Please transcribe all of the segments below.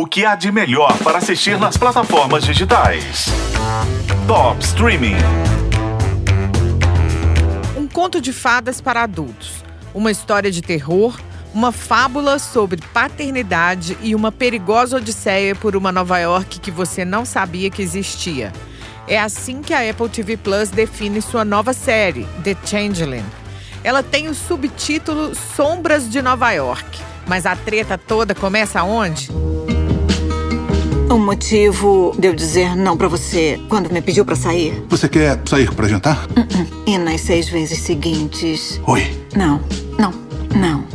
O que há de melhor para assistir nas plataformas digitais? Top Streaming. Um conto de fadas para adultos. Uma história de terror, uma fábula sobre paternidade e uma perigosa odisseia por uma Nova York que você não sabia que existia. É assim que a Apple TV Plus define sua nova série, The Changeling. Ela tem o subtítulo Sombras de Nova York. Mas a treta toda começa onde? O motivo de eu dizer não pra você quando me pediu pra sair? Você quer sair pra jantar? Uh -uh. E nas seis vezes seguintes. Oi. Não, não, não.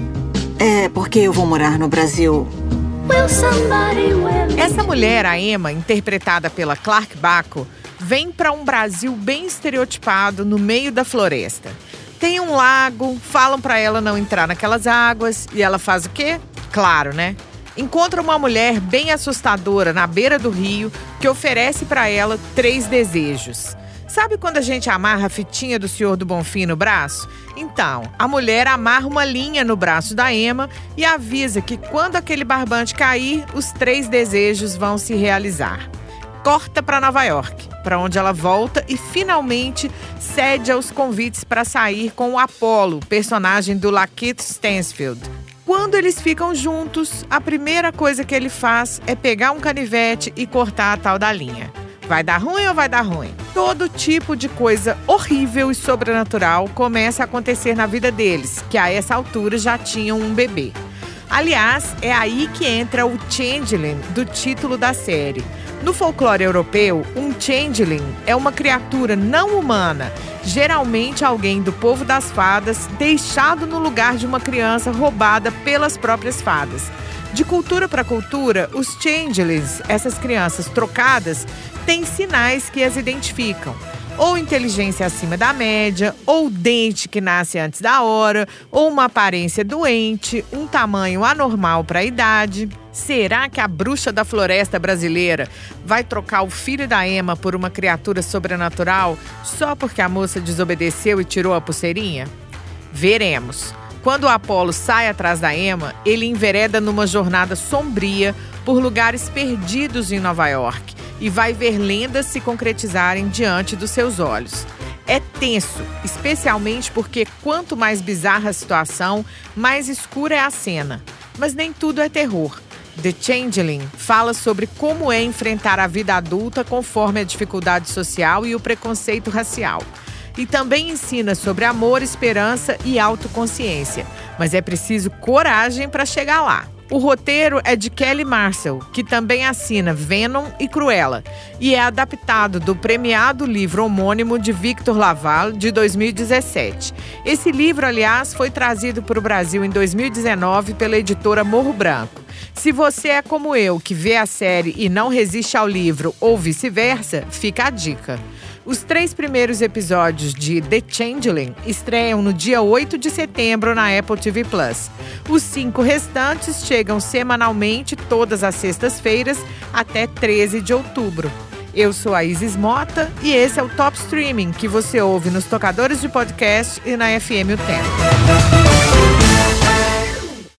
É porque eu vou morar no Brasil. Essa mulher, a Emma, interpretada pela Clark Baco, vem para um Brasil bem estereotipado no meio da floresta. Tem um lago, falam para ela não entrar naquelas águas e ela faz o quê? Claro, né? Encontra uma mulher bem assustadora na beira do rio que oferece para ela três desejos. Sabe quando a gente amarra a fitinha do Senhor do Bonfim no braço? Então, a mulher amarra uma linha no braço da Emma e avisa que quando aquele barbante cair, os três desejos vão se realizar. Corta para Nova York, para onde ela volta e finalmente cede aos convites para sair com o Apollo, personagem do Lakeith Stansfield. Quando eles ficam juntos, a primeira coisa que ele faz é pegar um canivete e cortar a tal da linha. Vai dar ruim ou vai dar ruim? Todo tipo de coisa horrível e sobrenatural começa a acontecer na vida deles, que a essa altura já tinham um bebê. Aliás, é aí que entra o Changeling do título da série. No folclore europeu, um changeling é uma criatura não humana, geralmente alguém do povo das fadas, deixado no lugar de uma criança roubada pelas próprias fadas. De cultura para cultura, os changelings, essas crianças trocadas, têm sinais que as identificam ou inteligência acima da média, ou dente que nasce antes da hora, ou uma aparência doente, um tamanho anormal para a idade. Será que a bruxa da floresta brasileira vai trocar o filho da Emma por uma criatura sobrenatural só porque a moça desobedeceu e tirou a pulseirinha? Veremos. Quando o Apolo sai atrás da Emma, ele envereda numa jornada sombria por lugares perdidos em Nova York e vai ver lendas se concretizarem diante dos seus olhos. É tenso, especialmente porque quanto mais bizarra a situação, mais escura é a cena. Mas nem tudo é terror. The Changeling fala sobre como é enfrentar a vida adulta conforme a dificuldade social e o preconceito racial. E também ensina sobre amor, esperança e autoconsciência. Mas é preciso coragem para chegar lá. O roteiro é de Kelly Marcel, que também assina Venom e Cruella, e é adaptado do premiado livro homônimo de Victor Laval, de 2017. Esse livro, aliás, foi trazido para o Brasil em 2019 pela editora Morro Branco. Se você é como eu, que vê a série e não resiste ao livro, ou vice-versa, fica a dica. Os três primeiros episódios de The Changeling estreiam no dia 8 de setembro na Apple TV Plus. Os cinco restantes chegam semanalmente todas as sextas-feiras até 13 de outubro. Eu sou a Isis Mota e esse é o Top Streaming que você ouve nos tocadores de podcast e na FM O Tempo.